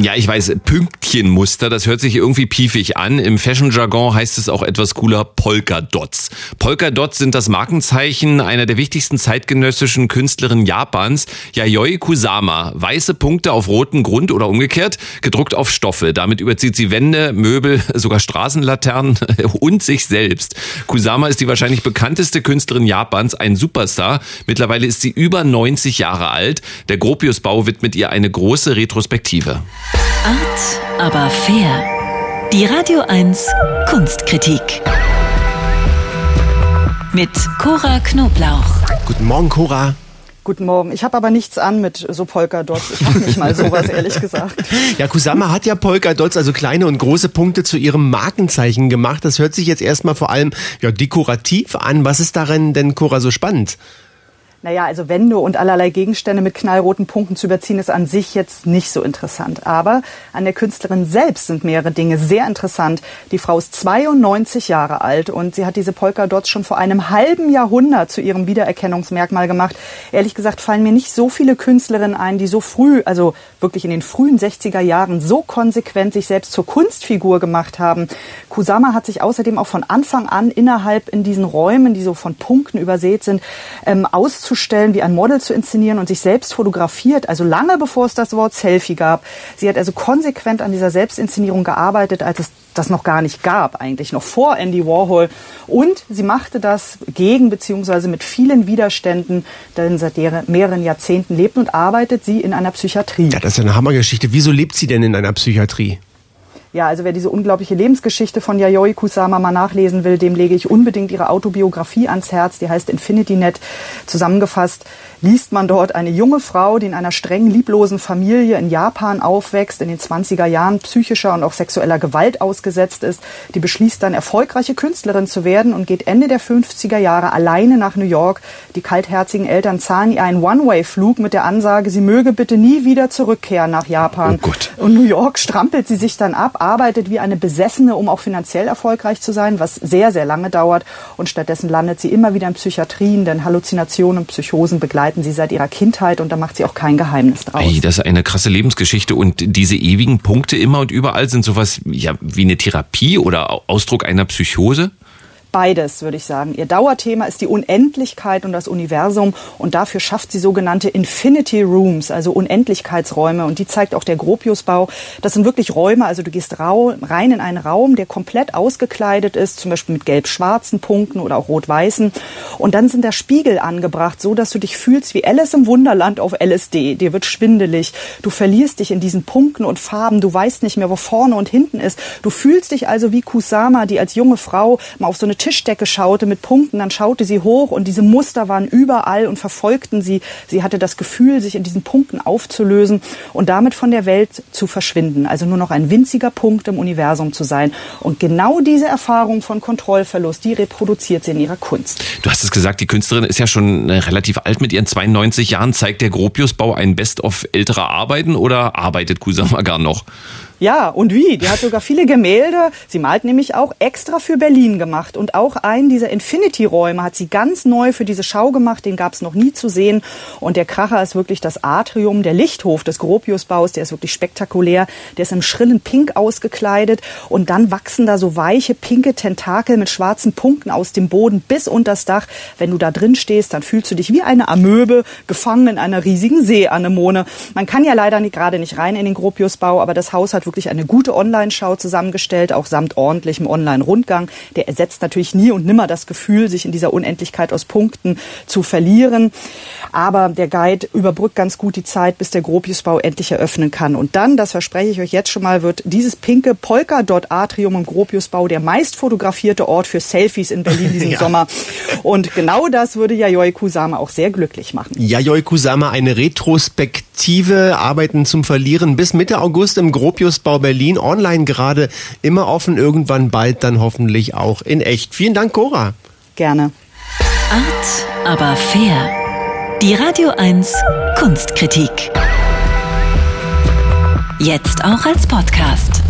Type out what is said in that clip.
Ja, ich weiß, Pünktchenmuster, das hört sich irgendwie piefig an. Im Fashion-Jargon heißt es auch etwas cooler Polka-Dots. Polka-Dots sind das Markenzeichen einer der wichtigsten zeitgenössischen Künstlerinnen Japans, Yayoi Kusama. Weiße Punkte auf roten Grund oder umgekehrt, gedruckt auf Stoffe. Damit überzieht sie Wände, Möbel, sogar Straßenlaternen und sich selbst. Kusama ist die wahrscheinlich bekannteste Künstlerin Japans, ein Superstar. Mittlerweile ist sie über 90 Jahre alt. Der Gropiusbau widmet ihr eine große Retrospektive. Art, aber fair. Die Radio 1 Kunstkritik. Mit Cora Knoblauch. Guten Morgen, Cora. Guten Morgen. Ich habe aber nichts an mit so Polka-Dots. Ich habe nicht mal sowas, ehrlich gesagt. Ja, Kusama hat ja Polka-Dots, also kleine und große Punkte, zu ihrem Markenzeichen gemacht. Das hört sich jetzt erstmal vor allem ja, dekorativ an. Was ist darin denn, Cora, so spannend? Naja, also Wände und allerlei Gegenstände mit knallroten Punkten zu überziehen, ist an sich jetzt nicht so interessant. Aber an der Künstlerin selbst sind mehrere Dinge sehr interessant. Die Frau ist 92 Jahre alt und sie hat diese Polka-Dots schon vor einem halben Jahrhundert zu ihrem Wiedererkennungsmerkmal gemacht. Ehrlich gesagt fallen mir nicht so viele Künstlerinnen ein, die so früh, also wirklich in den frühen 60er Jahren, so konsequent sich selbst zur Kunstfigur gemacht haben. Kusama hat sich außerdem auch von Anfang an innerhalb in diesen Räumen, die so von Punkten übersät sind, ähm, auszustellen darzustellen, wie ein Model zu inszenieren und sich selbst fotografiert, also lange bevor es das Wort Selfie gab. Sie hat also konsequent an dieser Selbstinszenierung gearbeitet, als es das noch gar nicht gab, eigentlich noch vor Andy Warhol. Und sie machte das gegen beziehungsweise mit vielen Widerständen, denn seit mehreren Jahrzehnten lebt und arbeitet sie in einer Psychiatrie. Ja, das ist eine Hammergeschichte. Wieso lebt sie denn in einer Psychiatrie? Ja, also wer diese unglaubliche Lebensgeschichte von Yayoi Kusama mal nachlesen will, dem lege ich unbedingt ihre Autobiografie ans Herz. Die heißt Infinity Net. Zusammengefasst liest man dort eine junge Frau, die in einer streng lieblosen Familie in Japan aufwächst, in den 20er Jahren psychischer und auch sexueller Gewalt ausgesetzt ist. Die beschließt dann, erfolgreiche Künstlerin zu werden und geht Ende der 50er Jahre alleine nach New York. Die kaltherzigen Eltern zahlen ihr einen One-Way-Flug mit der Ansage, sie möge bitte nie wieder zurückkehren nach Japan. Oh. Und New York strampelt sie sich dann ab, arbeitet wie eine Besessene, um auch finanziell erfolgreich zu sein, was sehr, sehr lange dauert. Und stattdessen landet sie immer wieder in Psychiatrien, denn Halluzinationen und Psychosen begleiten sie seit ihrer Kindheit und da macht sie auch kein Geheimnis draus. Ey, das ist eine krasse Lebensgeschichte und diese ewigen Punkte immer und überall sind sowas ja, wie eine Therapie oder Ausdruck einer Psychose? Beides, würde ich sagen. Ihr Dauerthema ist die Unendlichkeit und das Universum und dafür schafft sie sogenannte Infinity Rooms, also Unendlichkeitsräume und die zeigt auch der Gropiusbau. Das sind wirklich Räume, also du gehst rein in einen Raum, der komplett ausgekleidet ist, zum Beispiel mit gelb-schwarzen Punkten oder auch rot-weißen und dann sind da Spiegel angebracht, so dass du dich fühlst wie Alice im Wunderland auf LSD. Dir wird schwindelig, du verlierst dich in diesen Punkten und Farben, du weißt nicht mehr, wo vorne und hinten ist. Du fühlst dich also wie Kusama, die als junge Frau mal auf so eine Tischdecke schaute mit Punkten, dann schaute sie hoch und diese Muster waren überall und verfolgten sie. Sie hatte das Gefühl, sich in diesen Punkten aufzulösen und damit von der Welt zu verschwinden. Also nur noch ein winziger Punkt im Universum zu sein. Und genau diese Erfahrung von Kontrollverlust, die reproduziert sie in ihrer Kunst. Du hast es gesagt, die Künstlerin ist ja schon äh, relativ alt mit ihren 92 Jahren. Zeigt der Gropiusbau ein Best-of älterer Arbeiten oder arbeitet Kusama gar noch? Ja, und wie? Die hat sogar viele Gemälde. Sie malt nämlich auch extra für Berlin gemacht. Und auch einen dieser Infinity-Räume hat sie ganz neu für diese Schau gemacht. Den gab es noch nie zu sehen. Und der Kracher ist wirklich das Atrium, der Lichthof des Gropiusbaus. Der ist wirklich spektakulär. Der ist im schrillen Pink ausgekleidet. Und dann wachsen da so weiche, pinke Tentakel mit schwarzen Punkten aus dem Boden bis unter das Dach. Wenn du da drin stehst, dann fühlst du dich wie eine Amöbe, gefangen in einer riesigen Seeanemone. Man kann ja leider nicht, gerade nicht rein in den Gropiusbau, aber das Haus hat hat wirklich eine gute Online-Schau zusammengestellt, auch samt ordentlichem Online-Rundgang. Der ersetzt natürlich nie und nimmer das Gefühl, sich in dieser Unendlichkeit aus Punkten zu verlieren. Aber der Guide überbrückt ganz gut die Zeit, bis der Gropiusbau endlich eröffnen kann. Und dann, das verspreche ich euch jetzt schon mal, wird dieses pinke Polka-Dot-Atrium im Gropiusbau der meist fotografierte Ort für Selfies in Berlin diesen ja. Sommer. Und genau das würde Yayoi Kusama auch sehr glücklich machen. Yayoi Kusama, eine Retrospektive, Arbeiten zum Verlieren bis Mitte August im Gropius Bau Berlin online gerade immer offen, irgendwann bald dann hoffentlich auch in echt. Vielen Dank, Cora. Gerne. Art, aber fair. Die Radio 1 Kunstkritik. Jetzt auch als Podcast.